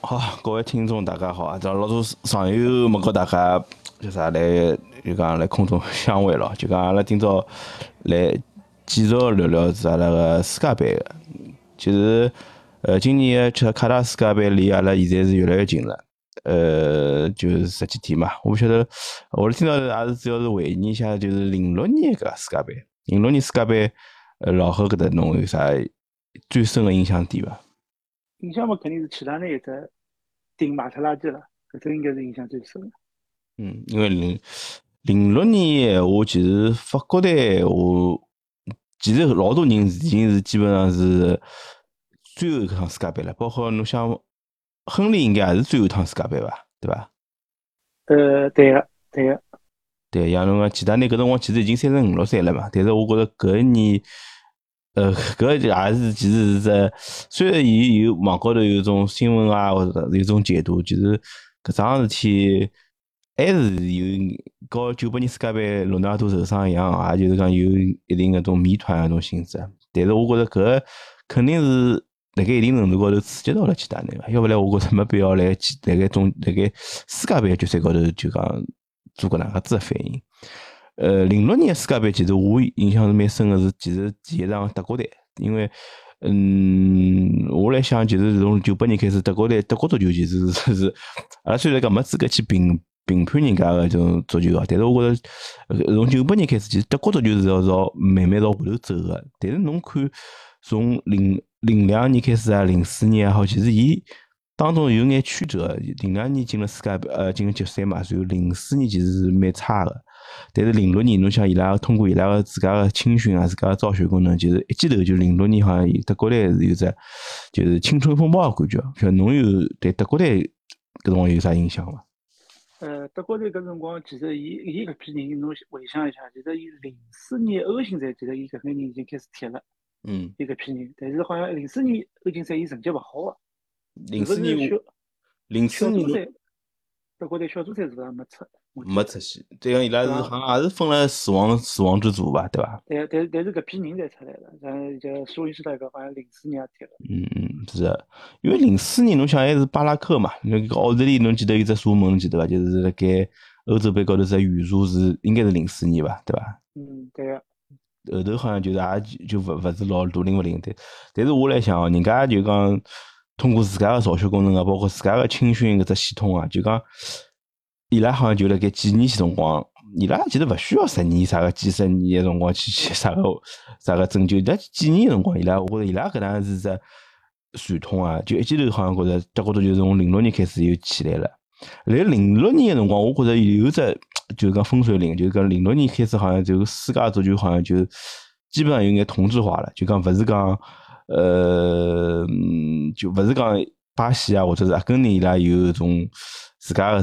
好，各位听众大家好啊！这老多上游没跟大家叫啥来，就讲来空中相会了，就讲阿拉今朝来继续聊聊是阿拉个世界杯个。其实，呃，今年其实卡塔世界杯离阿拉现在是越来越近了。呃，就是十几天嘛，我不晓得，我听到也是主要是回忆一下，就是零六年个世界杯，零六年世界杯，呃，老何搿搭侬有啥最深个印象点伐？印象嘛，肯定是其他那一只顶马特拉蒂了，搿只应该是印象最深的。嗯，因为零零六年闲话，其实法国队我其实老多人已经是基本上是最后一趟世界杯了，包括侬想。亨利应该也是最后一趟世界杯吧，对吧？呃，对个，对个。对，像侬讲其他那搿辰光其实已经三十五六岁了嘛，但是我觉着搿一年，呃，搿也是其实是只，虽然伊有网高头有种新闻啊，或者有种解读，其实搿桩事体还是有和九八年世界杯罗纳尔多受伤一样，也就是讲有一定搿种谜团搿种性质。但是我觉着搿肯定是。辣盖一定程度高头刺激到了其他人个，要不然我觉着没必要来辣盖中辣盖世界杯决赛高头就讲做个哪个子反应。呃，零六年世界杯其实我印象是蛮深个，是其实第一场德国队，因为嗯，我来想，就是从九八年开始，德国队德国足球其实是 是，阿拉虽然讲没资格去评评判人家个这种足球啊，但是我觉着从九八年开始，其实德国足球是要朝慢慢朝下头走个，但是侬看从零零两年开始啊，零四年也好，其实伊当中有眼曲折。零两年进了世界杯，呃，进了决赛嘛。然后零四年其实是蛮差的，但是零六年，侬想伊拉通过伊拉个自家个青训啊，自家个造血功能，就是一记头就零六年好像德国队是有只就是青春风暴个感觉。像侬有对德国队搿辰光有啥印象伐？呃，德国队搿辰光其实伊伊搿批人，侬回想一下，其实伊零四年欧锦赛，其实伊搿眼人已经开始踢了。嗯，伊搿批人，但是好像零四年欧锦赛伊成绩勿好啊。零四年，零四年，德国队小组赛是勿是没出？没出线，这样伊拉是好像也是分了死亡死亡之组吧，对伐？但但但是搿批人才出来了，像就苏林斯那个好像零四年也踢了。嗯嗯，是因为零四年侬想还是巴拉克嘛，那个奥地利侬记得有只射门记得伐？就是辣盖欧洲杯高头只预赛是应该是零四年吧，对伐？嗯，对个。后头好像就是也就勿勿是老大灵勿灵的，但是我来想哦，人家就讲通过自家个造血功能啊，包括自家个青训搿只系统啊，就讲伊拉好像就辣盖几年前辰光，伊拉其实勿需要十年啥个几十年个辰光去去啥个 啥个拯救，但几年辰光伊拉，我觉着伊拉搿能是只传统啊，就一记头好像觉着德国足球从零六年开始又起来了。辣零六年个辰光，我觉着有只。就是讲分水岭，就是讲零六年开始，好像就世界足球好像就基本上有眼同质化了。就讲勿是讲，呃，就勿是讲巴西啊，或者是阿根廷伊拉有种自家个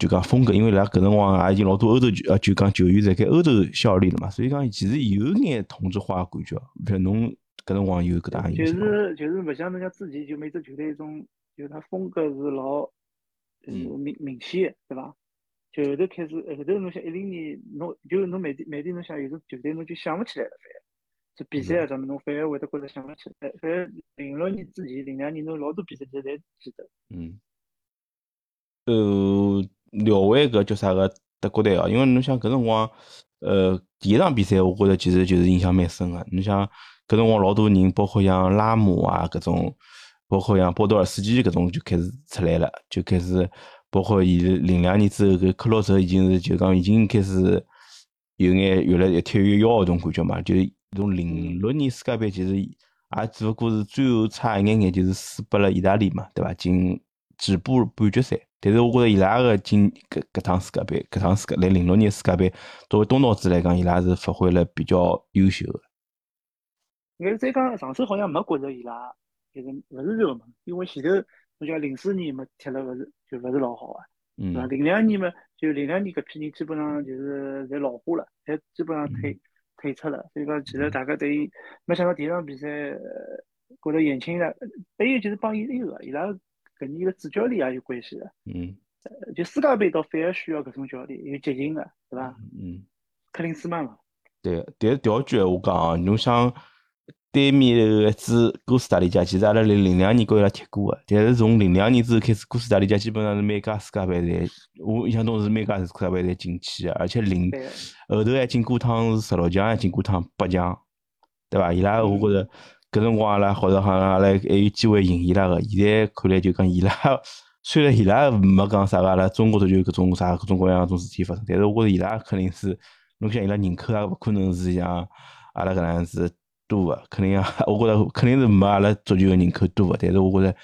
就讲风格，因为伊拉搿辰光也已经老多欧洲球，呃，就讲球员在盖欧洲效力了嘛，所以讲其实有眼同质化感觉。如侬搿辰光有搿大影响？就是就是勿像人家之前就每支球队一种，就他风格是老明明显，对伐？就后头开始，后头侬想一零年，侬就侬每天每天侬想有种球队侬就想勿起来了，反而这比赛啊什么侬反而会得觉着想勿起来。反而零六年之前，零两年侬老多比赛其实侪记得。嗯。呃，聊回搿叫啥个德国队哦，因为侬想搿辰光，呃，第一场比赛我觉着其实就是印象蛮深个。侬想搿辰光老多人，包括像拉姆啊搿种，包括像波多尔斯基搿种就开始出来了，就开始。包括伊零两年之后，搿克洛泽已经是就讲已经开始有眼越来越踢越妖搿种感觉嘛。就从零六年世界杯，其实也只不过是最后差一眼眼，就是输拨了意大利嘛，对伐？进止步半决赛。但是我觉着伊拉个今搿搿趟世界杯，搿趟世界来零六年世界杯，作为东道主来讲，伊拉是发挥了比较优秀个。该再讲上手好像没觉着伊拉就是勿是热门，因为前头。侬讲零四年嘛踢了勿是就勿是老好啊，是吧？零两年嘛就零两年搿批人基本上就是侪老化了，侪基本上退退出了。所以讲其实大家对于没想到第一场比赛觉着眼前的，还有就是帮伊那个伊拉搿年个主教练也有关系的。嗯，就世界杯倒反而需要搿种教练，有激情的，对吧？嗯，克林斯曼嘛。对，但是调句闲话讲啊，侬想对面一支哥斯达黎加，其实阿拉零零两年跟伊拉踢过个，但是从零两年之后开始，哥斯达黎加基本上是每届世界杯侪，我印象中是每届世界杯侪进去个，而且零后头还进过趟是十六强，还进过趟八强，对伐？伊拉我觉着搿辰光阿拉觉着好像阿拉还有机会赢伊拉个，现在看来就讲伊拉 虽然伊拉没讲啥个阿拉中国足球搿种啥各种各样种事体发生，但是我觉着伊拉肯定是，侬想伊拉人口也勿可能是像阿拉搿能样子。多个，肯定啊，我觉着肯定是没阿拉足球个人口多个，但是我觉着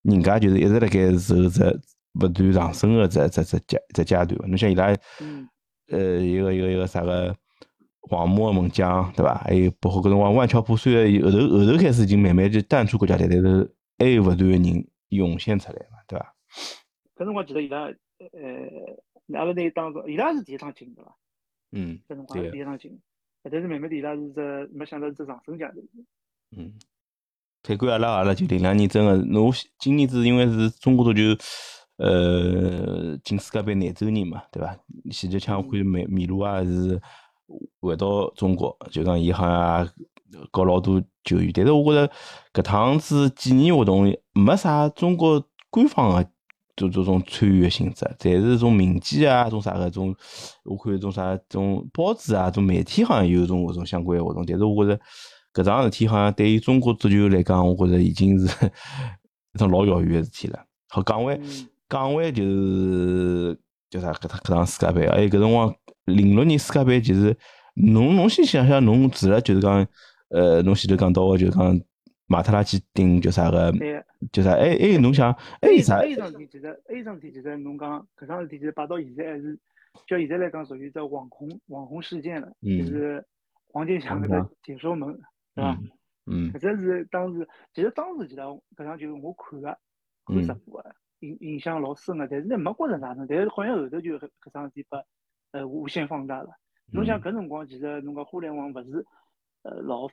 人家就是一直辣盖走只不断上升个只只只阶只阶段。侬像伊拉，呃，一个一个一个啥个黄马个门将，对伐？还有包括搿辰光万乔普，虽然后头后头开始已经慢慢就淡出国家队，但是还有勿断个人涌现出来嘛，对伐？搿辰光记得伊拉，呃，阿拉那当中，伊拉是第一趟进对伐？嗯，搿辰光第一趟进。但是慢慢伊拉是只没想到是只上升阶段。嗯，反观阿拉阿拉就零两年真个，侬今年子因为是中国足球，呃，进世界杯廿周年嘛，对伐？前几枪看米米卢啊是回到中国，就讲伊好像搞老多球员，但是我觉着搿趟子纪念活动没啥中国官方个。就这种参与的性质，侪是种民间啊，种啥个种，我看种啥种报纸啊，种媒体好像有种搿种相关的活动，但是我觉着搿桩事体好像对于中国足球来讲，我觉着已经是 一种老遥远的事体了。好，讲回讲回就是叫啥搿趟搿趟世界杯，哎，搿辰光零六年世界杯，其实侬侬先想想，侬除了就是讲，呃，侬前头讲到个就是讲。马特拉去顶叫啥个？叫啥？哎哎，侬想哎啥？A 桩事体其实 A 桩事体其实侬讲搿桩事体其实摆到现在还是，叫现在来讲属于只网红网红事件了，就是黄健翔那个解说门，对吧？嗯。搿只是当时，其实当时其实搿场球我看个，看直播个，印印象老深个，但是呢没觉着哪能，但是好像后头就搿桩事体把呃无限放大了。侬想搿辰光其实侬讲互联网勿是呃老。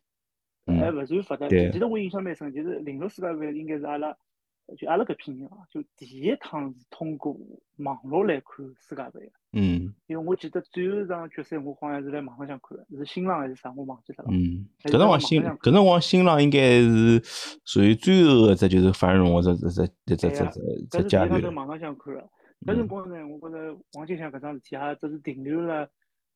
还勿算发达，其实我印象蛮深，就是零六世界杯应该是阿拉，就阿拉搿批人啊，就第一趟是通过网络来看世界杯嗯。因为我记得最后一场决赛，我好像是在网浪向看的，是新浪还是啥，我忘记脱了。嗯。搿辰光新，搿辰光新浪应该是属于最后个只就是繁荣个只只只只只只阶段。搿是在网浪向看个，搿辰光呢，我觉着王健翔搿桩事体也只是停留了，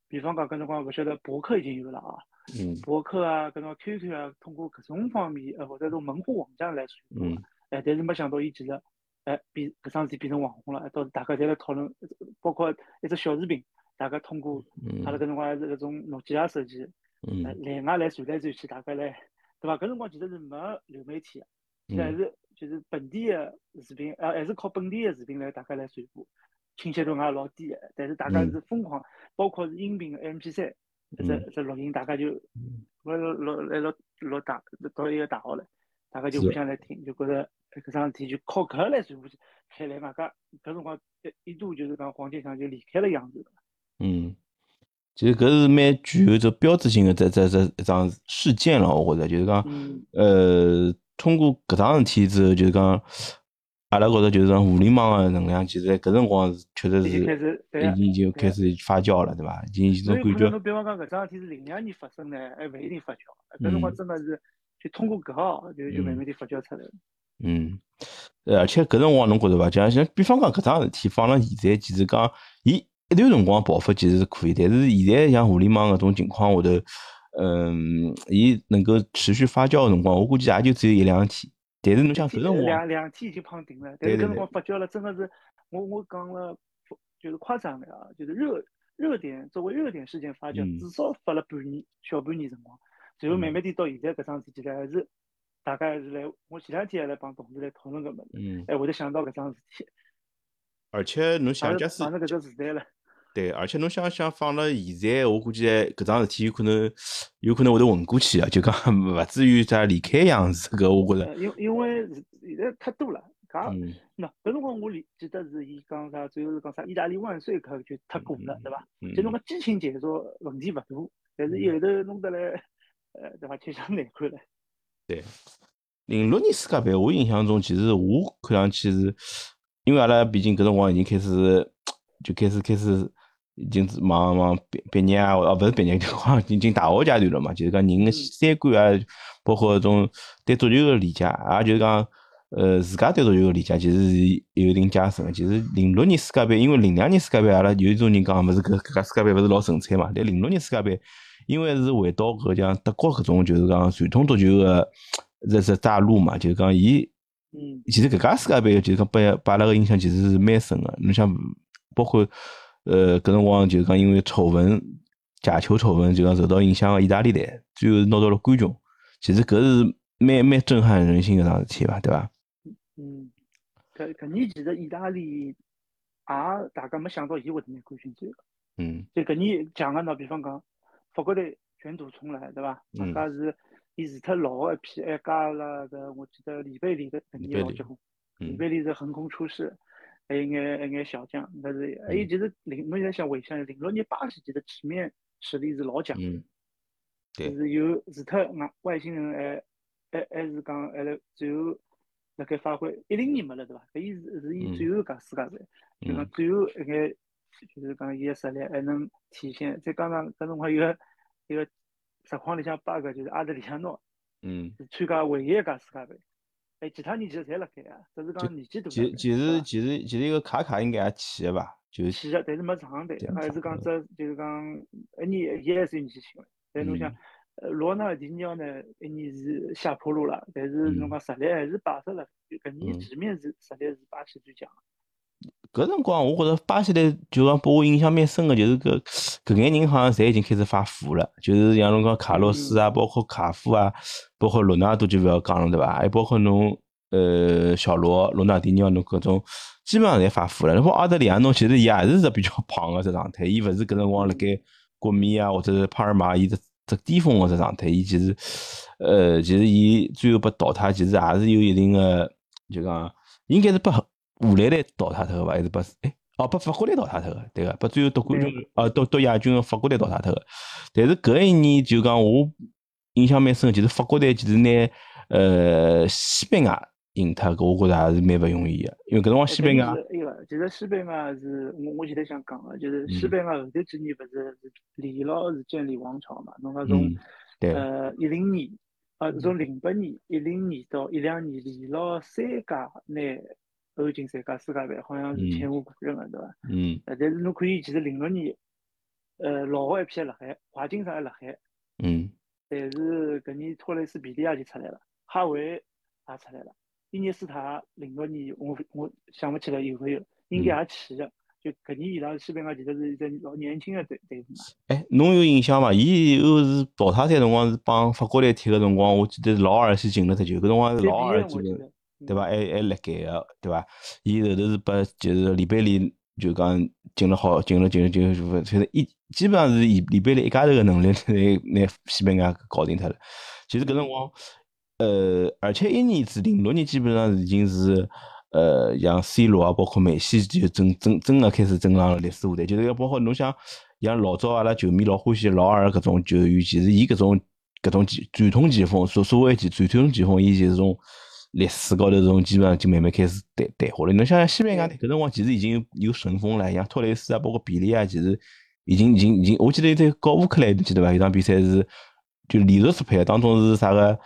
比方讲搿辰光勿晓得博客已经有了啊。嗯，博客啊，搿种 QQ 啊，通过各种方面，呃，或者从门户网站来传播，哎，但是没想到伊其实，哎，变搿桩事体变成网红了，到大家侪来讨论，包括一只小视频，大家通过阿拉搿辰光还是搿种诺基亚手机，嗯，来外来传来传去，大家来，对伐？搿辰光其实是没流媒体个，现在是就是本地的视频，呃，还是靠本地的视频来大家来传播，清晰度也老低的，但是大家是疯狂，包括是音频个 MP 三。这这录音，大家就我录录来录录大到一个大学了，大家就互相来听，就觉着搿桩事体就靠搿来传播开来，外加搿辰光一一度就是讲黄健翔就离开了扬州。嗯，其实搿是蛮具有这标志性的这这这一桩事件了，我觉着就是讲，呃，通过搿桩事体之后，就是讲。阿拉觉着就是讲互联网个能量，其实搿辰光是确实是已经就开始发酵了，对伐？已经一种感觉。侬比方讲搿桩事体是零两年发生呢，还勿一定发酵。搿辰光真个是就通过搿号就就慢慢地发酵出来了。嗯，而且搿辰光侬觉着伐？像像比方讲搿桩事体放辣现在，其实讲伊一段辰光爆发其实是可以，但是现在像互联网搿种情况下头，嗯，伊能够持续发酵个辰光，我估计也就只有一两天。但是侬想搿辰光，两两天已经胖顶了。但是搿辰光发酵了，真的是我我讲了，就是夸张的啊，就是热热点作为热点事件发酵，至少发了半年小半年辰光，最后慢慢地到现在搿桩事体来还是大家还是来，我前两天还来帮同事来讨论搿物事，哎，会得想到搿桩事体。而且侬想，假使。搿个时代了。对，而且侬想想放了现在，我估计搿桩事体有可能有可能会得混过去啊，就讲 勿至于再离开样子。搿我觉着。因因为现在太多了，讲喏，搿辰光我记记得是伊讲啥，最后是讲啥意大利万岁，可就太过了，对伐？就侬个激情解说问题勿大，但是后头弄得来，呃，对伐？确实难看了。对，零六年世界杯，我印象中其实我看上去是，因为阿拉毕竟搿辰光已经开始就开始开始。已经是忙忙毕毕业啊，哦，勿是毕业，就好像已经大学阶段了嘛，就是讲人的三观啊，包括种对足球个理解，也就是讲，呃，自家对足球个理解其实是有一定加深个。其实零六年世界杯，因为零两年世界杯，阿拉有一种人讲，勿是搿搿届世界杯勿是老神采嘛？但零六年世界杯，因为是回到搿像德国搿种就是讲传统足球个这这大陆嘛，就是讲伊，嗯，其实搿届世界杯就是讲拨拨阿拉个影响其实是蛮深个。侬想，包括呃搿辰光就是讲因为丑闻。假球丑闻就讲受到影响个意大利队，最后拿到了冠军。其实搿是蛮蛮震撼人心个桩事体伐，对伐？嗯，搿搿年其实意大利也大家没想到伊会得拿冠军，最后。嗯。就搿年强个喏，比方讲法国队卷土重来，对伐？大家是伊除脱老一批，还加了搿我记得里贝里搿搿年老结棍，里贝里是横空出世，还有眼还眼小将，但是还有就是零，侬现在想回想零六年巴西其实前面。实力是老强，就是有除脱外外星人，还还还是讲还辣最后辣盖发挥。一零年没了对伐？搿伊是是伊最后一届世界杯，就讲最后一眼就是讲伊个实力还能体现。再加上搿辰光有个一个实况里向 bug 就是阿德里亚诺，嗯，是参加唯一一届世界杯，哎，其他人其实侪辣盖啊，只是讲年纪大。其其实其实其实一个卡卡应该也去个吧？就去个，但是没上队，还是讲只就是讲一年，一还是有年纪轻个。但侬想，呃，罗纳尔迪尼奥呢，一年是下坡路了，但是侬讲实力还是摆出来，就搿年前面是实力是巴西最强。搿辰光我觉着巴西队就讲拨我印象蛮深个，就是搿搿眼人好像侪已经开始发福了，就是像侬讲卡洛斯啊，包括卡夫啊，包括罗纳尔多就勿要讲了对伐？还包括侬呃小罗、罗纳尔迪尼奥侬搿种。基本上侪发福了。然后阿德里亚侬其实伊也是只比较胖个只状态，伊勿是搿辰光辣盖国米啊或者是帕尔马伊只只巅峰个只状态。伊其实，呃，其实伊最后被淘汰，其实也是有一定个，就讲应该是被荷兰队淘汰脱个伐？还是被哎哦被法国队淘汰脱个，对个，被最后夺冠军呃夺夺亚军个法国队淘汰脱个。但是搿一年就讲我印象蛮深，就是法国队其实拿呃西班牙。赢脱，搿我觉着还是蛮勿容易个，因为搿辰光西班牙，哎个，其实西班牙是我我现在想讲个，就是西班牙后头几年勿是是连牢是建立王朝嘛，侬讲从呃一零年，呃从零八年、一零年到一两年连牢三届拿欧锦赛、加世界杯，好像是前无古人个，对伐？嗯。呃，但是侬可以其实零六年，呃老个一批还辣海，华金上还辣海。嗯。但是搿年托雷斯、比利亚就出来了，哈维也出来了。伊涅斯塔零六年，我我想勿起来有没有，应该也去个。就搿年伊拉西班牙其实是一只老年轻个队队伍嘛。哎，侬有印象伐？伊后是淘汰赛辰光是帮法国队踢个辰光，我记得劳尔先进了只球，搿辰光是老二进的，对伐？还还辣盖个，对伐？伊后头是把就是里贝里就讲进了好，进了进了进了，就是一基本上是里里贝里一家头个能力拿拿西班牙搞定脱了。其实搿辰光。呃，而且一年至零六年基本上已经是，呃，像 C 罗啊，包括梅西就真真真个开始登上了历史舞台。就是要包括侬想，像老早阿拉球迷老欢喜老二搿种球员，其实伊搿种搿种前传统前锋，所所谓前传统前锋，伊就是从历史高头从基本上就慢慢开始淡淡化了。侬想想西班牙搿辰光其实已经有神锋了，像托雷斯啊，包括比利啊，其实已经已经已经，我记得在搞乌克兰，记得伐？有场比赛是就连续失败，当中是啥个？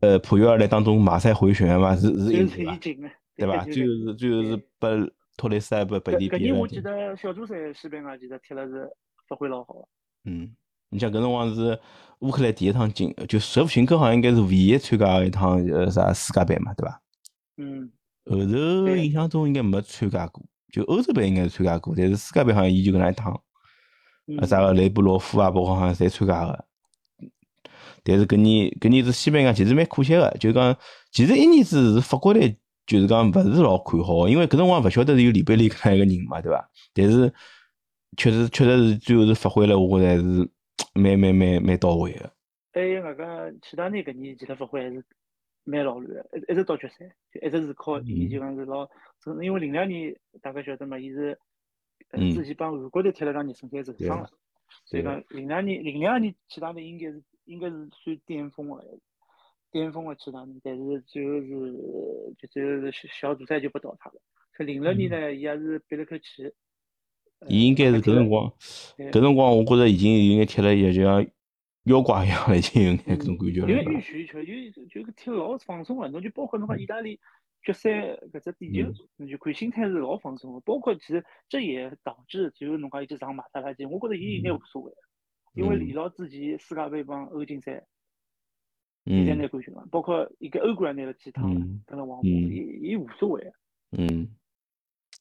呃，普约尔来当中马赛回旋嘛，是是赢的，对吧？最后是最后是把托雷斯还把把伊搿年我记得小组赛西班牙其实踢了是发挥老好。嗯，你像搿辰光是乌克兰第一趟进，就舍甫琴科好像应该是唯一参加一趟呃啥世界杯嘛，对吧？嗯。后头印象中应该没参加过，就欧洲杯应该是参加过，但是世界杯好像伊就搿能一趟，啊啥个雷布罗夫啊，包括好像侪参加个。但是搿年搿年是西班牙，其实蛮可惜个，就讲其实一年子是法国队，就是讲勿是老看好，因为搿辰光勿晓得是有里贝里搿样一个人嘛，对伐？但是确实确实是最后是发挥了，我觉着还是蛮蛮蛮蛮到位个。还有外加其他人搿年其实发挥还是蛮老乱个，一一直到决赛，就一直是靠伊，就讲是老，因为零两年大家晓得嘛，伊是之前帮韩国队踢了场热身赛受伤了，所以讲零两年零两年其他人应该是。应该是算巅峰的，巅峰的其他人，但是最后是就最后是小组赛就不淘汰了。可零六年呢，伊也是憋了口气。伊应该是搿辰光，搿辰光我觉着已经有眼踢了，也就像妖怪一样了，已经有眼搿种感觉了。因为允许球，就就个踢老放松个，侬就包括侬讲意大利决赛搿只点球，侬就看心态是老放松个。包括其实这也导致就是侬讲一直上马萨拉基，我觉着伊应该无所谓，因为李老之前世界杯帮欧锦赛，伊侪拿冠军了，包括伊个欧冠也拿了几趟了，跟了王伊伊无所谓。嗯，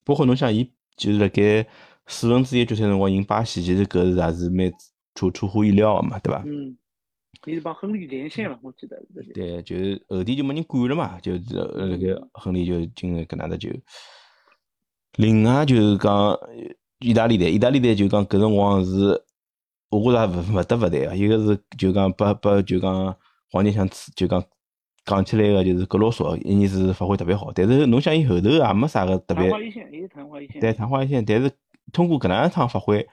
包括侬想伊就是辣盖四分之一决赛辰光赢巴西，其实搿是也是蛮出出乎意料个嘛，对伐？嗯，伊是帮亨利连线了，我记得。对，就是后天就没人管了嘛，就是那个亨利就进了搿能介球。另外就是讲意大利队，意大利队就讲搿辰光是，我觉着勿勿得勿谈啊，一个是就讲把把就讲黄健翔就讲。讲起来个就是格罗索，一年是发挥特别好，但是侬想伊后头也没啥个特别，对，昙花一现。但是通过搿能一趟发挥，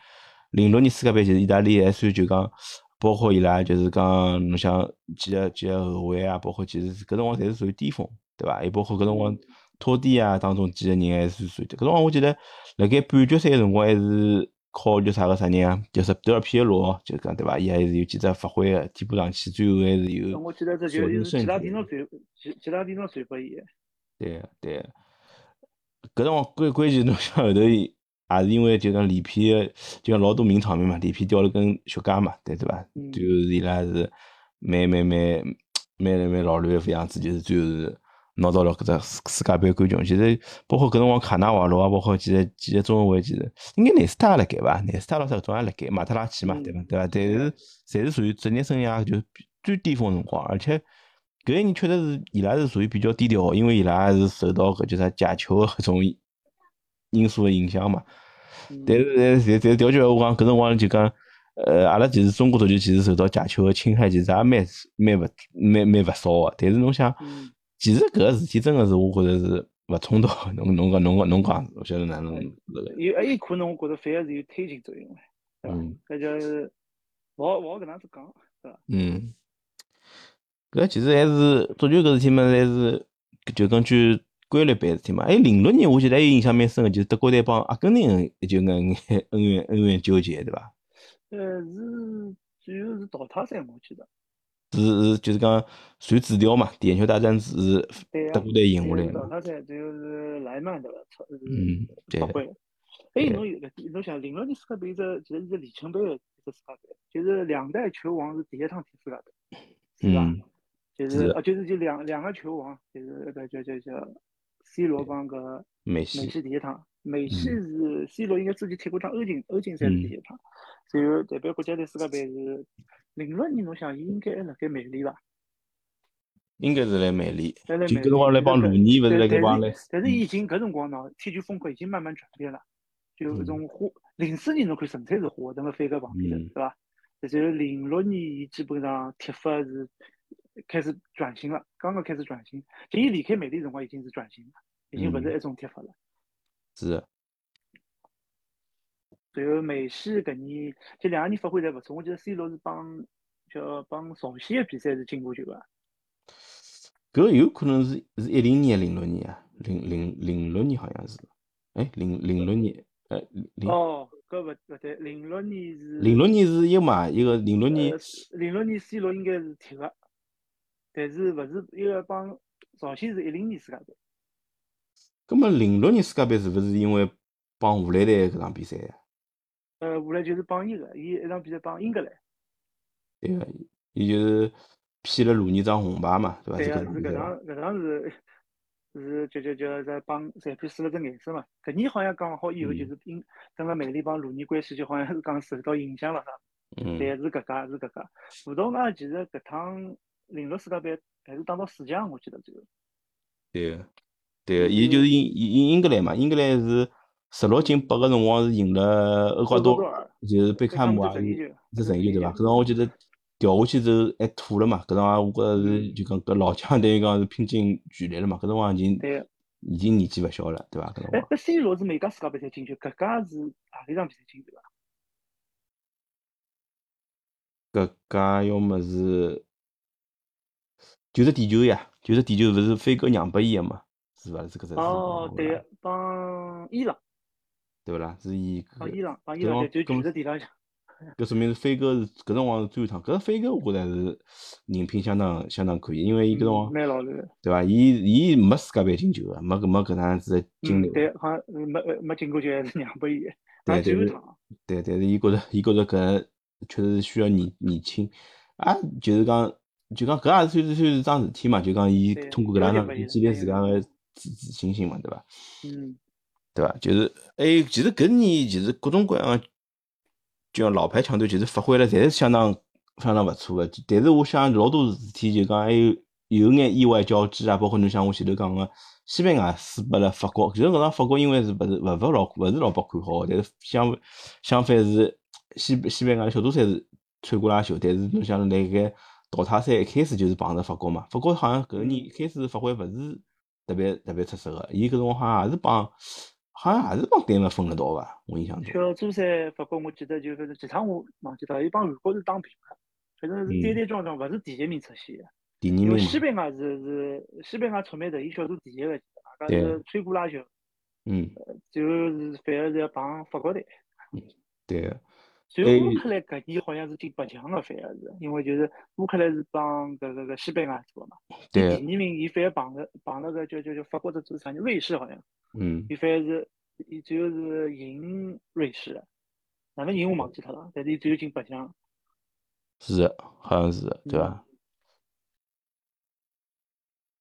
零六年世界杯其实意大利还算就讲，包括伊拉就是讲侬想几个几个后卫啊，包括其实搿辰光侪是属于巅峰，对伐？还包括搿辰光托蒂啊当中几个人还是属于，搿辰光我记得辣盖半决赛个辰光还是。靠叫啥个啥人啊？就是德尔皮耶罗，就讲对伐？伊还是有几只发挥个，替补上去，最后还是有。我记得这就是其他地方传，其其他地方传拨伊。对对，搿辰光关关键侬想后头，也是因为就讲里皮，就像老多名场面嘛，里皮掉了根血茄嘛，对对伐？最后伊拉是蛮蛮蛮蛮蛮老乱副样子，就是最后是。拿到了搿只世世界杯冠军，其实包括搿辰光卡纳瓦罗啊，包括几个几个中后卫，其实应该内斯塔也辣盖伐？内斯塔老早总也辣盖，马特拉齐嘛，对伐？对伐？但是侪是属于职业生涯就最巅峰辰光，而且搿一年确实是伊拉是属于比较低调，因为伊拉是受到搿叫啥假球搿种因素的影响嘛。但是但是但调句话讲，搿辰光就讲，呃，阿拉其实中国足球其实受到假球的侵害，其实也蛮蛮勿蛮蛮勿少个。但是侬想。其实搿个事体真个是，我觉着是勿冲突。侬侬讲侬讲侬讲，我晓得哪能个。有还有可能，我觉着反而是有推进作用的，对伐？搿就是勿好勿好搿能子讲，对伐？嗯，搿其实还是足球搿事体嘛，还是就根据规律办事体嘛。哎，零六年我记得还有印象蛮深个，就是德国队帮阿根廷就眼恩怨恩怨纠结，对伐？呃，是最后是淘汰赛，我记得。是是，就是讲传纸条嘛，点球大战是德国队赢下来的。淘汰赛最后是莱曼对伐？嗯，对。哎，侬有个侬想零六年世界杯只其实是里程碑个一个世界杯，就是两代球王是第一趟踢世界杯，是伐？就是啊，就是就两两个球王，就是个叫叫叫 C 罗帮个梅西，梅西第一趟，梅西是 C 罗应该自己踢过趟欧锦欧锦赛是第一趟，然后代表国家队世界杯是。零六年，侬想伊应该还辣盖曼联伐？应该是来曼联，就搿辰光来帮鲁尼，勿是来搿帮来。但是已经搿辰光呢，踢球风格已经慢慢转变了，就搿种花。零四年侬看纯粹是花，那么翻个旁边的，对伐？然后零六年，伊基本上踢法是开始转型了，刚刚开始转型。就伊离开美的辰光已经是转型了，已经勿是一种踢法了。是。然后梅西搿年就两个人发挥侪勿错，我记得 C 罗是帮叫帮朝鲜的比赛是进过球个。搿有可能是是一零年零六年啊，零零零六年好像是，哎零零六年，呃零哦，搿勿勿对，零六年是零六年是一嘛一个零六年零六年 C 罗应该是踢个，但是勿是一个帮朝鲜是一零年世界杯。葛末零六年世界杯是勿是因为帮荷兰队搿场比赛呀？呃，荷兰就是帮伊个，伊一场比赛帮英格兰。对个，伊就是披了鲁尼张红牌嘛，对伐？对个，是搿场搿场是是就就就在帮裁判使了只眼色嘛。搿年好像讲好以后就是英跟了曼联帮鲁尼关系就好像是讲受到影响了啥。嗯。但是搿家是搿家，葡萄牙其实搿趟零六世界杯还是打到四强，我记得最后。对个，对个，伊就是英英英格兰嘛，英格兰是。十六进八个辰光是赢了厄瓜多尔，就是贝克汉姆啊，是成就对伐？搿辰光我记得掉下去之后还吐了嘛，搿辰光我觉着是就讲搿老将等于讲是拼尽全力了嘛，搿辰光已经已经年纪勿小了，对伐？搿辰光。哎，搿 C 罗是每家世界杯赛进球，搿家是何里场比赛进球啊？搿家要么是就是地球呀，就是地球，勿是飞哥让拨伊个嘛，是伐？是搿只。哦，对，帮伊朗。对勿啦？是伊。帮伊朗，帮伊朗就就球在地浪向。搿说明是飞哥是搿辰光是最后一趟。搿飞哥我觉着是人品相当相当可以，因为伊搿辰光蛮老练，对伐？伊伊没世界杯进球个，没搿没搿能样子的经历。对，好像没没进过球还是让拨伊，对，最后一趟。对，但是伊觉着伊觉着搿确实是需要年年轻，啊，就是讲就讲搿也是算是算是桩事体嘛，就讲伊通过搿两场建立自家个自自信心嘛，对伐？嗯。对伐？就是哎，其实搿年其实各种各样，就像老牌强队，其实发挥了侪是相当相当勿错个。但是我想老多事体，就讲还有有眼意外交织啊，包括侬像我前头讲个西班牙输拨了法国，其实搿场法国因为是勿是勿勿老勿是老被看好，但是相相反是西西班牙小组赛是穿过拉球，但是侬想辣盖淘汰赛一开始就是碰着法国嘛，法国好像搿年一开始发挥勿是特别特别出色个，伊搿辰光好像也是帮。好像也是帮丹麦分了道伐，我印象中。小组赛法国，我记得就反正几场我忘记脱，伊帮韩国是打平了，反正是跌跌撞撞，勿是第一名出线。第二名西班牙是是西班牙出名的，伊小组第一个，大家是摧枯拉朽。嗯。最后是反而是要帮法国队。嗯，对。所以乌克兰搿年好像是进八强了，反而是，因为就是乌克兰是帮搿个个西班牙做嘛。对。第二名伊反而碰着碰了个叫叫叫法国的主场瑞士好像。嗯，伊反而是，伊最后是赢瑞士，哪能赢我忘记脱了，但是伊最后进八强。是，好像是，对伐？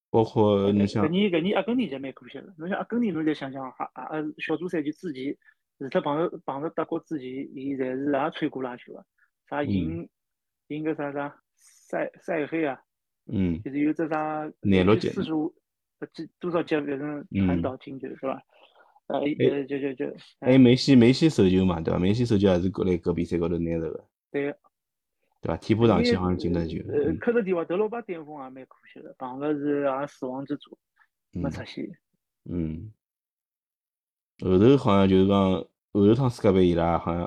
包括你像，搿年搿年阿根廷就蛮可惜个，侬像阿根廷，侬再想想，哈啊小组赛就之前，除脱碰着碰着德国之前，伊侪是也吹过拉球个，啥赢赢个啥啥塞塞黑啊，嗯，就是有只啥廿六届四十五。几多少届反正传导进球是吧？呃，呃，就就就，还梅西梅西手球嘛，对吧？梅西手球还是过来搿比赛高头拿着个。对。对吧？替补上去好像进了球。呃，克特迪瓦德罗巴巅峰也蛮可惜的，碰个是也死亡之组，没出现。嗯。后头好像就是讲后头趟世界杯伊拉好像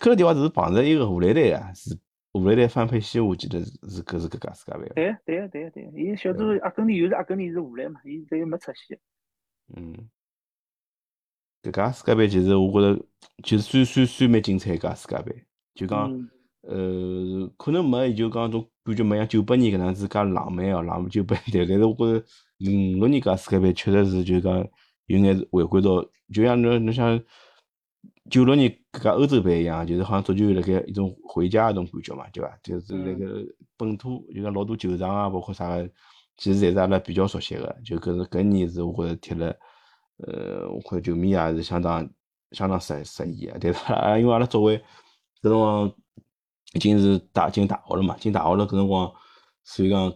克特迪瓦是碰着一个荷兰队啊，是。荷兰队翻拍西，我记得是是搿是搿届世界杯。对对对对，伊小组阿根廷又是阿根廷是荷兰嘛，伊这又没出线。嗯，搿届世界杯其实我觉着，其实算算算蛮精彩一届世界杯。就讲，呃，可能没就讲种感觉没像九八年搿样子介浪漫哦，浪漫九八年。但是我觉着零六年搿世界杯确实是就讲有眼回归到，就像侬侬像。九六年搿个欧洲杯一样，就是好像足球辣盖一种回家一种感觉嘛，对伐？就是那个本土，就讲老多球场啊，包括啥个，其实侪是阿拉比较熟悉个。就搿是搿年是我觉着踢了，呃，我看球迷也是相当相当适适意个。但是啊，因为阿拉作为搿辰光已经是大进大学了嘛，进大学了搿辰光，所以讲。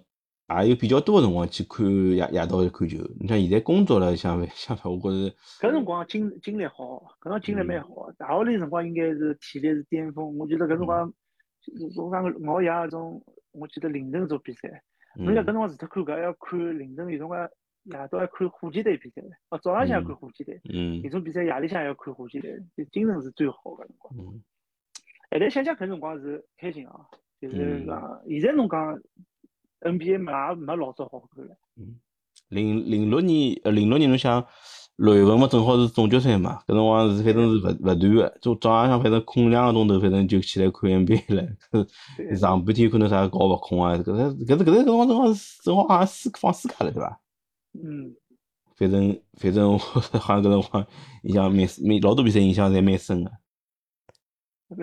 也有比较多的辰光去看夜夜到看球。你像现在工作了，相反相反，我觉着搿辰光精精力好，搿辰光精力蛮好。大学里辰光应该是体力是巅峰。我记得搿辰光从上熬夜搿种，我记得凌晨做比赛。侬像搿辰光除脱看搿，还要看凌晨有辰光夜到要看火箭队比赛哦，早浪向看火箭队。嗯。有种比赛夜里向要看火箭队，就精神是最好搿辰光。嗯。现在想想搿辰光是开心啊，就是讲现在侬讲。NBA 嘛，没老早好看了。嗯，零零六年，呃，零六年侬想六月份嘛，正好是总决赛嘛，搿辰光是反正是勿勿断个，就早浪向反正空两个钟头，反正就起来看 NBA 了。上半天可能啥搞勿空啊，搿是搿是搿是搿辰光正好是正好好像暑放暑假了，对伐？嗯。反正反正我 好像搿辰光印象蛮蛮老多比赛印象侪蛮深个。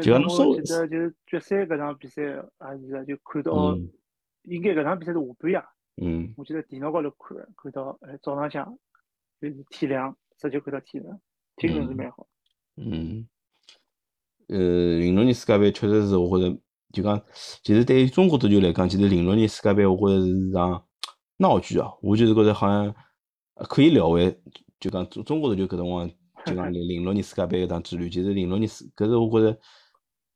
就讲侬说，记得就决赛搿场比赛也是就看到。应该搿场比赛是下半夜，嗯，我记得电脑高头看，看到哎早浪向就是天亮，直接看到天亮，精神是蛮好。嗯，呃，零六年世界杯确实是我觉着，就讲其实对于中国足球来讲，其实零六年世界杯我觉着是场闹剧啊，我就是觉着好像可以聊为，就讲中中国足球搿辰光，就讲零零六年世界杯搿趟之旅，其实零六年世，搿是我觉着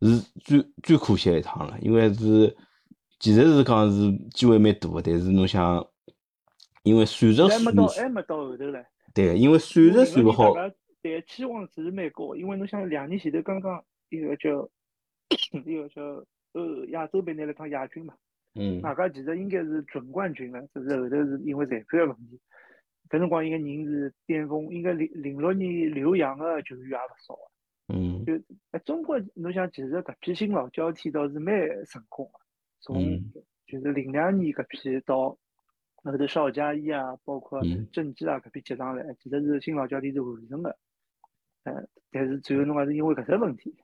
是最最可惜一趟了，因为是。其实是讲是机会蛮大个，但是侬想，因为算术还没到，还没到后头嘞。对，因为算术算不好。对，期望值蛮高，因为侬想两年前头刚刚一个叫一个叫呃亚洲杯拿了趟亚军嘛。嗯。大家其实应该是准冠军了，只是后头是因为裁判个问题。搿辰光一个人是巅峰，应该零零六年留洋个球员也勿少。嗯就哎，中国侬想，其实搿批新老交替倒是蛮成功个，从嗯就是零两年搿批到后头邵佳一啊，包括嗯郑智啊搿批接上来，其实是新老交替是完成的。呃，但是最后侬还是因为搿只问题，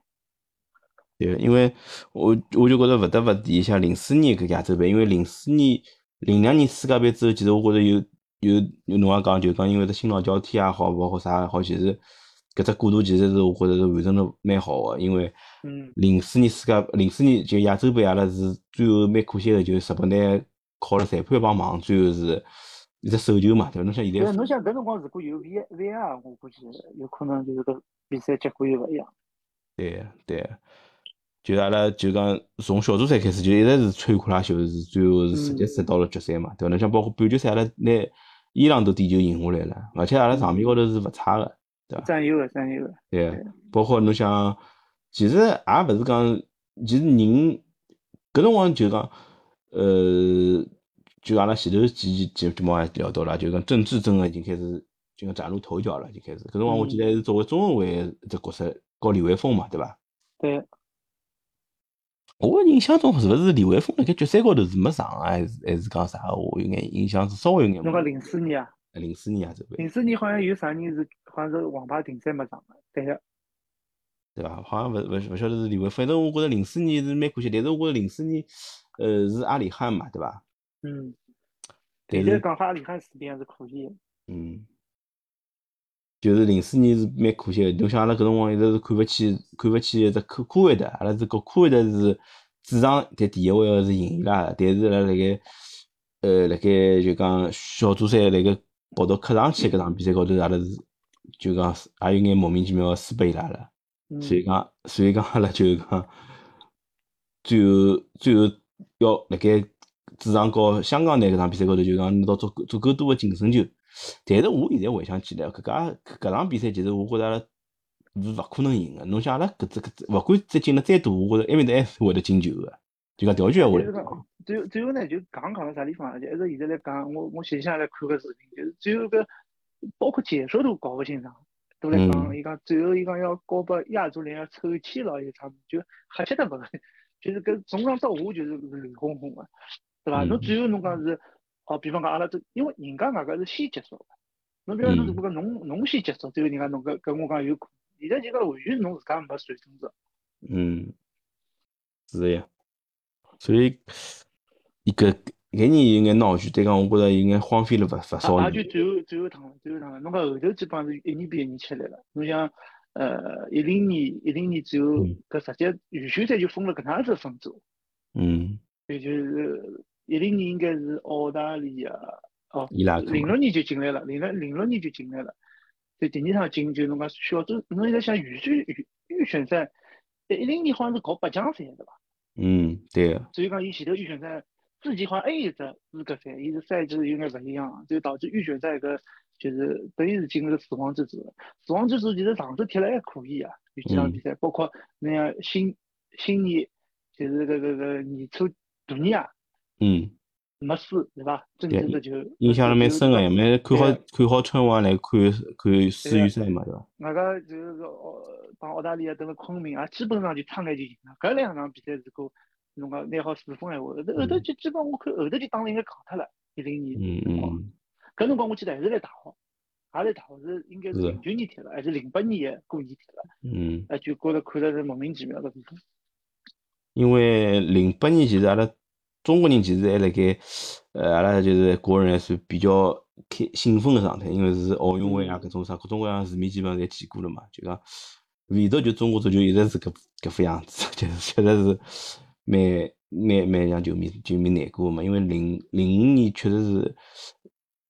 对，因为我我就觉着勿得勿提一下零四年搿亚洲杯，因为零四年、零两年世界杯之后，其实我觉着有有有侬也讲，就讲因为这新老交替也好，包括啥也好，其实搿只过渡其实是我觉着是完成了蛮好个，因为嗯零四年世界零四年就亚洲杯，阿拉是最后蛮可惜个，就是日本队靠了裁判帮忙，最后是一只手球嘛，对伐？侬想现在侬想搿辰光如果有 V VR，我估计有可能就是搿比赛结果又勿一样。对对，就阿拉就讲从小组赛开始就一直是摧枯拉朽，是最后是直接杀到了决赛嘛，对伐？侬想包括半决赛阿拉拿伊朗都点球赢下来了，而且阿拉场面高头是勿差个，对伐？占优个，占优个。对对，包括侬想，其实也勿是讲，其实人搿辰光就讲，呃，就阿拉前头几期节目也聊到了，就讲政治真个已经开始就讲崭露头角了，已经开始。搿辰光我记得还是作为中后卫一只角色，搞李玮峰嘛，对伐？对，我印象中是勿是李玮峰辣盖决赛高头是没上啊，还是还是讲啥个？我有眼印象是稍微有眼。侬讲零四年啊，零四年亚洲杯，零四年好像有啥人是好像是黄牌停赛没上个，对个。对伐？好像勿勿勿晓得是李玮，反正我觉着零四年是蛮可惜，但是我觉着零四年，呃，是阿里汉嘛，对伐？嗯，但是现在讲哈里汉水平还是可以的。嗯，就是零四年是蛮可惜个。侬想阿拉搿辰光一直是看勿起看勿起一只科科威特，阿拉是搞科威特是主场在第一位个是赢伊拉个，但是阿拉辣盖呃辣盖就讲小组赛辣盖跑到客场去搿场比赛高头，阿拉是就讲是也有眼莫名其妙个输拨伊拉了。嗯，所以讲，所以讲阿拉就是讲，最后最后要辣盖主场和香港队搿场比赛高头，就讲拿到足够足够多个净胜球。但是我现在回想起来，搿家搿场比赛其实我觉着阿拉是勿可能赢个。侬想阿拉搿只搿只，勿管再进了再多，我觉着埃面搭还是会得进球个。就讲调句闲话就是讲来讲，最后最后呢，就讲讲到啥地方啊？就一直现在来讲，我我前向来看个视频，就是最后个包括解说都搞勿清爽，都来讲，嗯伊讲最后伊讲要交拨亚足联要抽签了一场，就瞎七搭八个，就是搿从上到下就是乱哄哄个，对伐？嗯侬最后侬讲是，好，比方讲阿拉这，因为人家外个是先结束个，侬比方侬嗯如果讲侬侬先结束，最后人家侬搿搿我讲有可能，现在就讲完全是侬自家没算清楚。嗯，是个呀。所以伊搿搿年有眼闹剧，但讲我觉着有眼荒废了勿勿少也。就最后最后趟了，最后趟了。侬讲后头基本上是一年比一年吃力了。侬像呃一零年一零年之后嗯，搿直接预选赛就分了搿能样子分组，嗯，也就是一零年应该是澳大利亚，哦，伊拉克零六年就进来了，零六零六年就进来了。就第二趟进就侬讲小组，侬现在想预选预预选赛，一零年好像是搞八强赛对伐？嗯，对个，所以讲，伊前头预选赛自己好像一只资格赛，伊个赛制有眼勿一样，就导致预选赛搿就是等于是进入了死亡之组了。死亡之组其实上次踢了还可以啊，有几场比赛，包括那样新新年就是搿搿个年初大年夜嗯。没输对伐？真正的就印象还蛮深个，也蛮看好看好春晚来看看世预赛嘛，对伐？外加就是哦，帮澳大利亚等了昆明啊，基本上就差眼就赢了。搿两场比赛如果侬讲拿好四分闲话，后头后头就基本我看后头就当了应该扛脱了。一零年嗯辰光，嗯搿辰光我记得还是来大学，也来大学是应该是是零九年踢了，还是零八年的过年踢了，嗯，哎就觉着看着是莫名其妙个地方。因为零八年其实阿拉中国人其实还辣盖，呃，阿拉就是国人还算比较开兴奋个状态，因为是奥运会啊，搿种啥各种各样事面基本上侪见过了嘛，就讲唯独就中国足球一直是搿搿副样子，就是确实是蛮蛮蛮让球迷球迷难过个嘛，因为零零五年确实是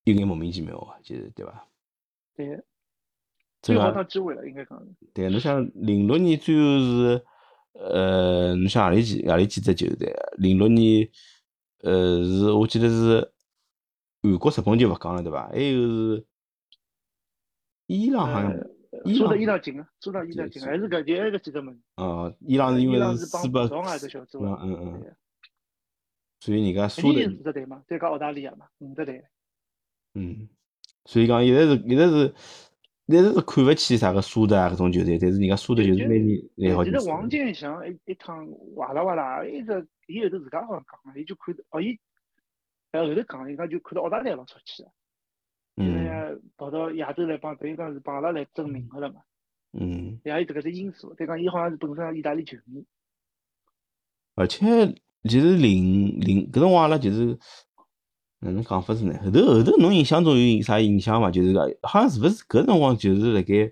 有眼莫名其妙啊，其实对吧？对，这个最好当机会了，应该讲是。对，侬想零六年最后是，呃，侬想何里几何里几只球队啊？零六年，呃，是我记得是韩国、日本就勿讲了，对伐？还有是伊朗好像，输到朗伊朗进个，输到伊朗进个，还是搿就还是搿几只门。哦，伊朗是因为是输拨葡萄牙这小组嗯啊，嗯嗯，对所以人家输的肯定是，四只队嘛，再加澳大利亚嘛，五只队。嗯，所以讲现在是现在是但是看勿起啥个苏的啊搿种球队，但是人家苏的就是每年来好。其实王健翔一一趟哇啦哇啦，一直伊后头自家好像讲个，伊就看哦伊，哎后头讲伊讲就看到澳大利亚老出气个，因为跑到亚洲来帮等于讲是帮阿拉来争名额了嘛。嗯。也有这个只因素，再讲伊好像是本身意大利球迷。而且其实零零搿辰光阿拉就是。哪能讲法子呢？后头后头侬印象中有啥印象伐？就是讲，好像是勿是搿辰光就是辣盖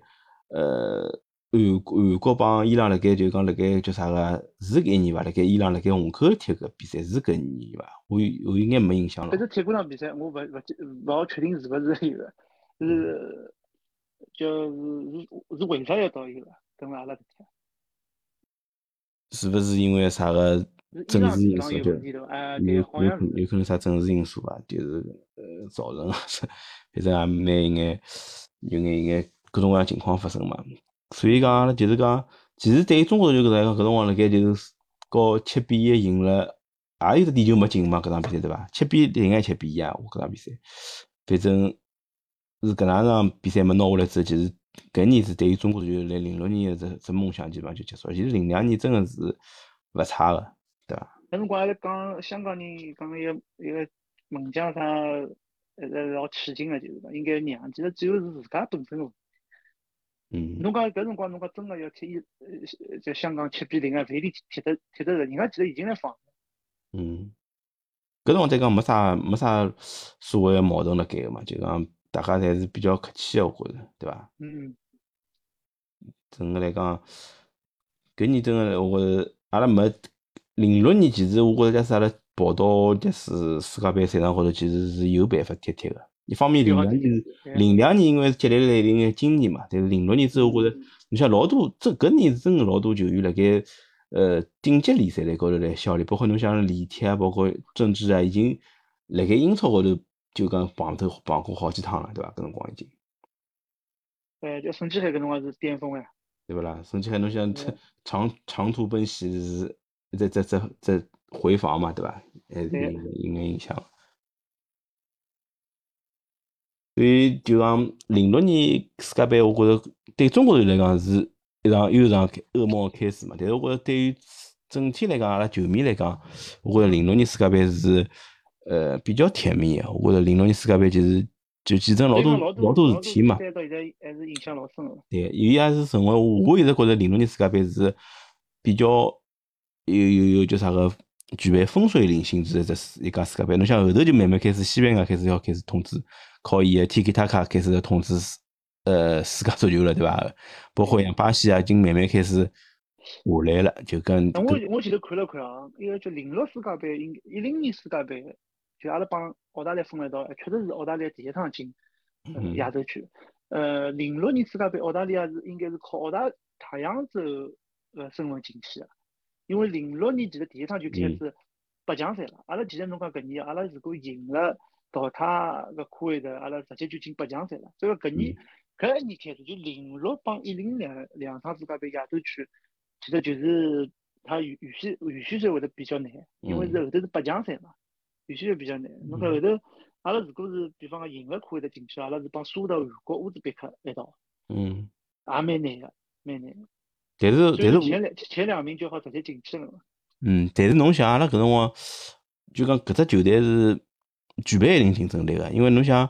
呃韩韩国帮伊朗辣盖就讲辣盖叫啥个？是搿一年伐？辣盖伊朗辣盖虹口踢个比赛是搿一年伐？我有我应该没印象了。反正踢过场比赛，我勿勿记勿好确定是勿是有个，是就是是是为啥要到伊个？跟阿拉踢？是勿是因为啥个？政治因素就有有有可能啥政治因素伐，就是呃造成，反正也蛮有眼有眼眼各种各样情况发生嘛。所以讲阿拉就是讲，其实对于中国足球来讲，搿辰光辣盖就是搞七比一赢了，也有只点球没进嘛，搿场比赛对伐？七比零还七比一啊？我搿场比赛，反正是搿两场比赛没拿下来之后，其实搿年是对于中国足球来零六年个只只梦想基本上就结束。其实零两年真个是勿差个。对伐？那辰光还在讲香港人讲一个一个门将啥，还是老起劲个，就是讲应该让，其实主要是自家本身个。嗯。侬讲搿辰光侬讲真个要踢一呃，就香港七比零啊，勿一定踢得踢得着，人家其实已经来放。嗯。搿辰光再讲没啥没啥所谓个矛盾辣盖个嘛，就讲大家侪是比较客气个，我觉着，对伐？嗯。整个来讲，搿年真个我觉着阿拉没。零六年其实我觉着，假使阿拉跑到就是世界杯赛场高头，其实是有办法踢踢个。一方面零两年是零两年，因为积累了一定的经验嘛。但是零六年之后，我觉着你像老多这搿年是真个老多球员辣盖呃顶级联赛来高头来效力，包括侬像李铁啊，包括郑智啊，已经辣盖英超高头就讲碰头碰过好几趟了，对伐？搿辰光已经。哎，叫孙继海搿辰光是巅峰呀，对勿啦？孙继海侬想长长途奔袭是。在在在在回防嘛，对吧？还是有有眼影响。所以就讲零六年世界杯，我觉着对中国队来讲是一场又一场噩梦开始嘛。但是我觉着对于整体来讲，阿拉球迷来讲，我觉着零六年世界杯是呃比较甜蜜的。我觉着零六年世界杯就是就继承老多老多事体嘛。到现在还是影响老深个。对，伊也是成为我一直觉着零六年世界杯是比较。有有有叫啥个具备风水岭性质的一家世界杯，侬像后头就慢慢开始西班牙开始要开始统治，靠伊个 Tiki Taka 开始统治 呃世界足球了，对伐？包括像巴西啊，已经慢慢开始下来了，就跟。我我前头看了看啊，一个叫零六世界杯，应一零年世界杯，就阿拉帮澳大利亚分了一道，确实是澳大利亚第一趟进亚洲区。呃，零六年世界杯，澳大利亚是应该是靠澳大太阳州呃身份进去的。因为零六年其实第一趟就开始八强赛了，阿拉其实侬讲搿年，阿拉如果赢了淘汰个科威特，阿拉直接就进八强赛了。所以搿年搿一年开始就零六帮一零两两场世界杯亚洲区，其实就是他预预选预选赛会得比较难，因为是后头是八强赛嘛，预选赛比较难。侬看后头阿拉如果是比方讲赢了科威特进去，阿拉是帮苏德、韩国、乌兹别克一道，嗯，也蛮难个，蛮难。但是但是前两前两名就好直接进去了嘛。嗯，但是侬想阿拉搿辰光，就讲搿只球队是具备一定竞争力个，因为侬想，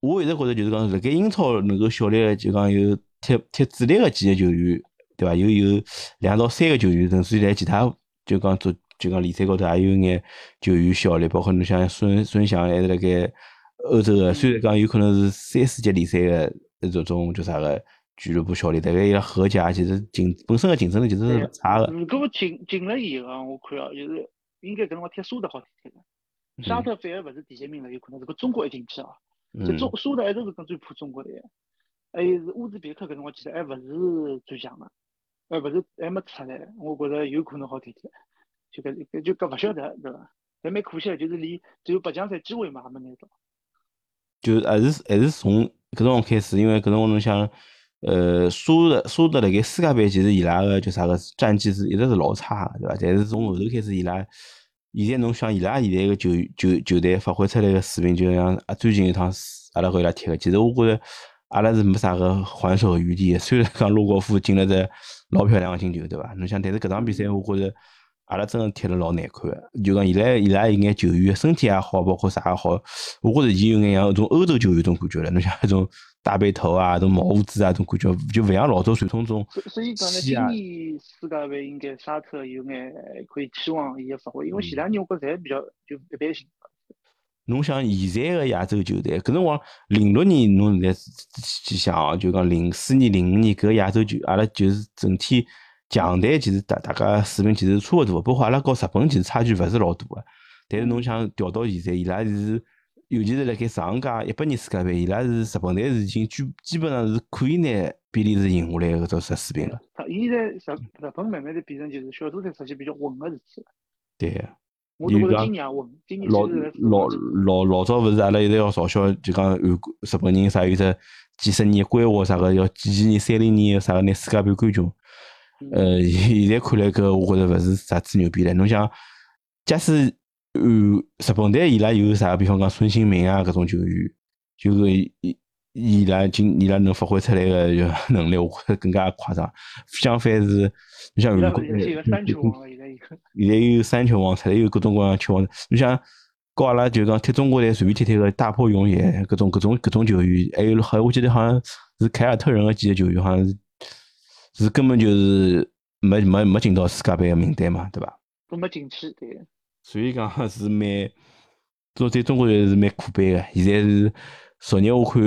我一直觉着就是讲辣盖英超能够效力，就讲有踢踢主力个几个球员，对伐？又有两到三个球员，甚至于在其他就讲足就讲联赛高头也有眼球员效力，包括侬像孙孙翔还是辣盖欧洲个，虽然讲有可能是三四级联赛个这种叫啥个。俱乐部效力，大概要合家，其实竞本身个竞争力其实是勿差个。如果进进了以后，我看啊，就是应该搿辰光踢苏德好踢的。沙特反而勿是第一名了，有可能是个中国一进去啊。这中苏德一直是跟最怕中国的。还有是乌兹别克搿辰光其实还勿是最强的，还勿是还没出来，我觉着有可能好踢踢。就搿就搿勿晓得，对伐？还蛮可惜的，就是连只有八强赛机会嘛还没拿到。就还是还是从搿辰光开始，因为搿辰光侬想。呃，苏德苏德辣盖世界杯其实伊拉个叫啥个战绩是一直是老差个，对伐？但是从后头开始，伊拉现在侬想伊拉现在个球球球队发挥出来个水平，就像啊最近一趟阿拉和伊拉踢个，其实我觉着阿拉是没啥个还手余地。虽然讲罗高夫进了只老漂亮个进球，对伐？侬想，但是搿场比赛我觉着阿拉真个踢了老难看个。就讲伊拉伊拉有眼球员身体也好，包括啥也好，我觉着已经有眼像种欧洲球员种感觉了。侬像那种大背头啊，种毛胡子啊，种感觉就勿像老早传统中。所所以讲呢，今年世界杯应该沙特有眼可以期望伊个发挥，因为前两年我觉着侪比较就一般性。侬想现在个亚洲球队，搿辰光零六年侬现在去想哦，就讲零四年、零五年搿亚洲球，阿拉就是整体强队，其实大大家水平其实差勿多，包括阿拉和日本其实差距勿是老大个。但是侬想调到现在，伊拉是，尤其是辣盖上届一八年世界杯，伊拉是日本队是已经基基本上是可以拿比利时赢下来搿种水水平了。他现在日日本慢慢的变成就是小组赛出现比较稳个事体了。对。我觉着今年稳，今年老老老老早勿是阿拉一直要嘲笑，就讲韩国日本人啥有只几十年规划啥个，要几几年三零年啥个拿世界杯冠军。呃，现在看来搿我觉着勿是啥子牛逼了。侬想，假使韩日本队伊拉有啥，比方讲孙兴民啊搿种球员，就是伊伊拉今伊拉能发挥出来个能力，我觉着更加夸张。相反是，你像韩国队。现在有三球王出来，有各种各样球王。你像搞阿拉就讲踢中国队随便踢踢个大破永野，各种各种各种球员，还有还我记得好像是凯尔特人个几个球员，好像是是根本就是没没没进到世界杯个名单嘛，对伐？都没进去，对。所以讲 是蛮，做对中国队是蛮可悲个。现在是昨日我看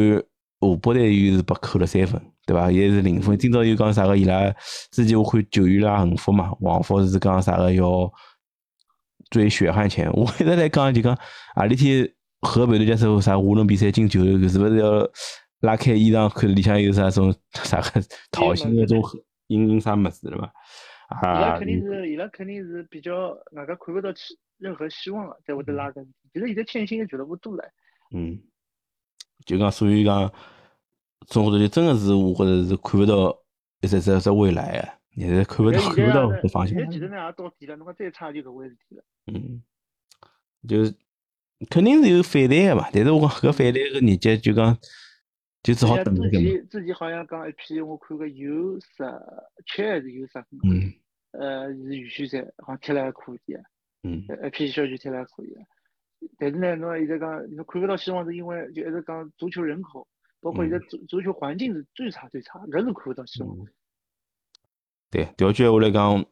河北队又是被扣了三分。对伐？现在是零分。今朝又讲啥个？伊拉之前我看九月拉横幅嘛，王福是讲啥个要追血汗钱。我一直在讲就讲何里天河北队假使啥华伦比赛进球，是勿是要拉开衣裳看里向有啥种啥个讨薪那种印印啥么子了嘛？啊！伊拉肯定是，伊拉肯定是比较外加看勿到希任何希望了，在会得拉根。其实现在欠薪的俱乐部多了。嗯，就讲所以讲。中国队真的是，我觉着是看不到一只只只未来啊！现在看不到看不到搿方向。现在其实呢也到底了，侬讲再差就搿回事体了。嗯，就是肯定是有反弹个嘛，但是我讲搿反弹个日节就讲就只好等自己自己好像讲一批，我看个有十七还是有十五？嗯。呃，是预选赛，好像踢了还可以啊。嗯。一批小球踢了还可以啊，但是呢，侬现在讲侬看不到希望，是因为就一直讲足球人口。包括现在足足球环境是最差最差，人都看不到希望。对，调句话来讲，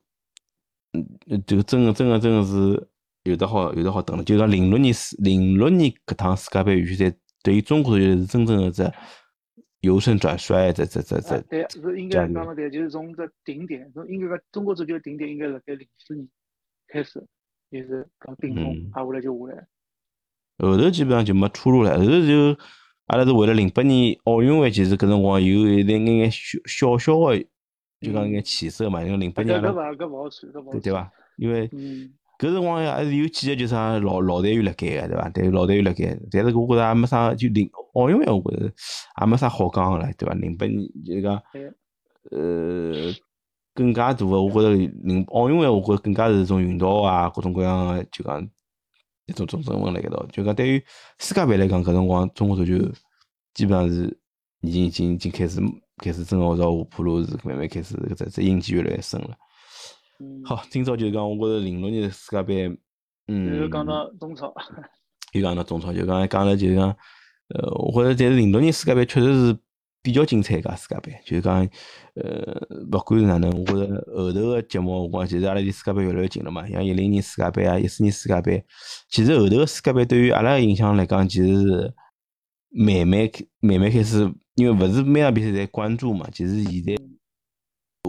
嗯，这个真的真的真的是有的好有的好等了。就讲零六年世零六年搿趟世界杯预选赛，对于中国队是真正的在由盛转衰，在在在在。对，是应该讲的对，就是从这顶点，从应该讲中国足球顶点应该辣盖零四年开始，就是讲顶峰，啊下来就下来。后头基本上就没出路了，后头就。阿拉是为了零八年奥运会，其实搿辰光有一点眼眼小小小个，就讲眼起色嘛。因为零八年，对对伐？因为搿辰光还是有几个就啥老老队员辣盖个，对伐？对，老队员辣盖。但是我觉着也没啥，就零奥运会，我觉着也没啥好讲个了，对伐？零八年就讲，呃，更加大个，我觉着零奥运会，我觉着更加是种运动啊，各种各样个，就讲。一种种争论辣盖道，就讲对于世界杯来讲，搿辰光中国足球基本上是已经已经已经开始开始真个朝下坡路，是慢慢开始搿只只印记越来越深了。好，今朝就讲，我觉着零六年世界杯，嗯，又讲到中超，又讲到中超，就讲讲了，就讲，呃，我觉着但是零六年世界杯确实是。比较精彩一个世界杯，就是讲，呃，不管是哪能，我觉着后头个节目，我其实阿拉离世界杯越来越近了嘛。像一零年世界杯啊，一四年世界杯，其实后头个世界杯对于阿拉个影响来讲，其实是慢慢慢慢开始，因为勿是每场比赛侪关注嘛。其实现在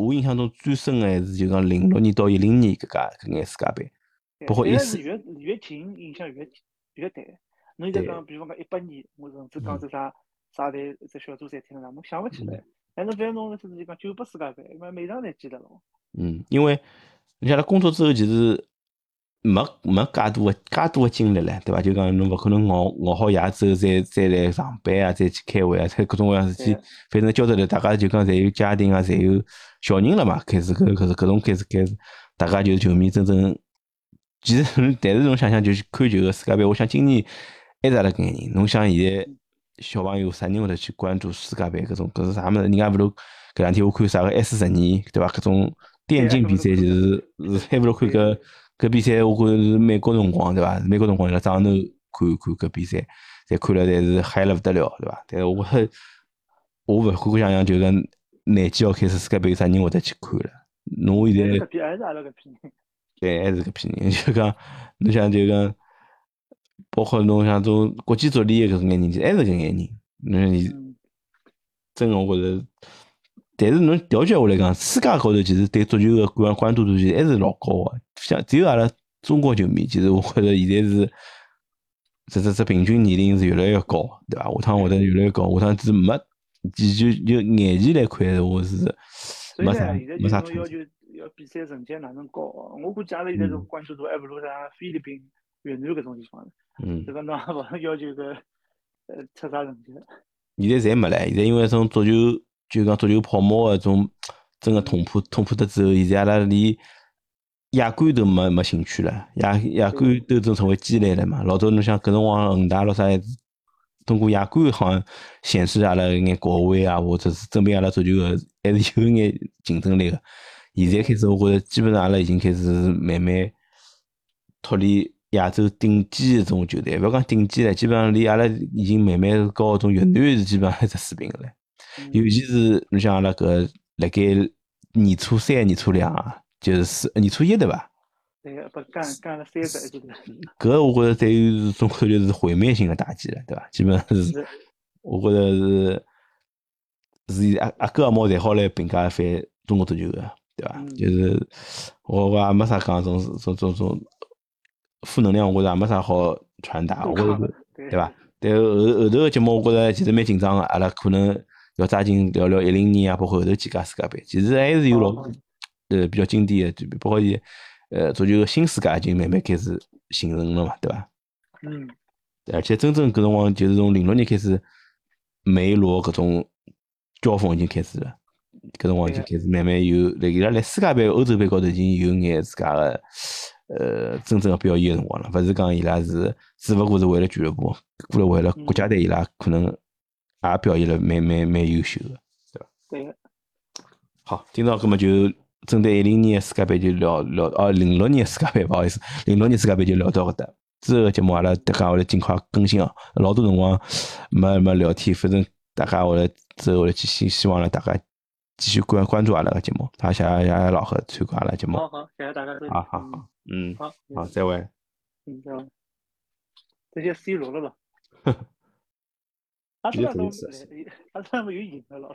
我印象中最深个还是就讲零六年到一零年搿家搿眼世界杯，包括一四越越近影响越越大。侬现在讲，比方讲一八年，我甚至讲是啥？啥队在小组赛踢了啥？我想勿起来。反正反正侬是讲九八世界杯，每每场侪记得了。嗯，因为你像他工作之后，其实没没介多个介多个精力唻，对伐？就讲侬勿可能熬熬好夜之后再再来上班啊，再去开会啊，再 各种各样事体。反正交头头，大家就讲侪有家庭啊，侪有小人了嘛。开始搿搿是搿种开始开始，大家就是球迷真正。其实，但是侬想想，就是看球个世界杯，我想今年还是阿拉搿眼人。侬想现在。小朋友啥人会得去关注世界杯搿种搿是啥物事？人家勿如搿两天我看啥个 S 十二对伐？搿种电竞比赛就是是还勿如看搿搿比赛，我觉着是美国辰光对伐？美国辰光辣早上头看看搿比赛，侪看了侪是嗨了勿得了对伐？但是我我勿敢想象，就是廿几号开始世界杯啥人会得去看了？侬现在 对还是搿批人，就讲侬想就讲。包括侬像种国际足联搿种眼人，还是搿眼人。侬你真个，我觉着，但是侬调节下来讲，世界高头其实对足球个关关注度其实还是老高个。像只有阿拉中国球迷，其实我觉着现在是，这这这平均年龄是越来越高，对伐？下趟会得越来越高，下趟是没，就就眼前来看，我是没啥没啥要求要比赛成绩哪能高？我估计阿拉现在种关注度还不如啥菲律宾、越南搿种地方。嗯，这个侬也勿能要求个，呃，出啥成绩？现在侪没唻，现在因为种足球，就讲足球泡沫个种，真个捅破捅破脱之后，现在阿拉连亚冠都没没兴趣了，亚亚冠都都成为鸡肋了嘛。老早侬想搿辰光恒大咾啥，通过亚冠好像显示阿拉一眼国威啊，或者是证明阿拉足球个还是有一眼竞争力个。现在开始，我觉着基本上阿拉已经开始慢慢脱离。亚洲顶级的种球队，勿要讲顶级了，基本上离阿拉已经慢慢高种越南是基本上一只水平个唻。尤其是你像阿拉搿辣盖年初三、年初两啊，就是年初一对伐？对个，不干干了三十一个搿我觉着对于中国就是毁灭性的打击了，对伐？基本上是，我觉着是是阿阿哥阿毛侪好来评价一番中国足球个，对伐？就是我我也没啥讲种种种种。负能量，我觉着也没啥好传达，我觉着对吧？但后后头个节目，我觉着其实蛮紧张个，阿拉可能要抓紧聊聊一零年啊，包括后头几届世界杯，其实还是有老呃比较经典个，就包括伊呃足球个新世界已经慢慢开始形成了嘛，对伐？嗯。而且真正搿辰光就是从零六年开始，梅罗搿种交锋已经开始了，搿辰光已经开始慢慢有，辣伊拉来世界杯、欧洲杯高头已经有眼自家个。呃，真正的表演的辰光了，勿是讲伊拉是只勿过是为了俱乐部，过来为了国家队，伊拉可能也表现了蛮蛮蛮优秀的，对伐？对。好，今朝搿么就针对一零年世界杯就聊聊，哦，零六年世界杯，勿好意思，零六年世界杯就聊到搿搭。之后个节目阿拉大家会来尽快更新哦。老多辰光没没聊天，反正大家会来之后会来继续，希望了大家。继续关关注阿拉个节目，好，谢谢谢谢老何参加阿拉节目。好好，谢谢大家。好好好，嗯，好，好，再会。嗯，再会。这些 C 罗了吧？他这样都，他这样有赢了，老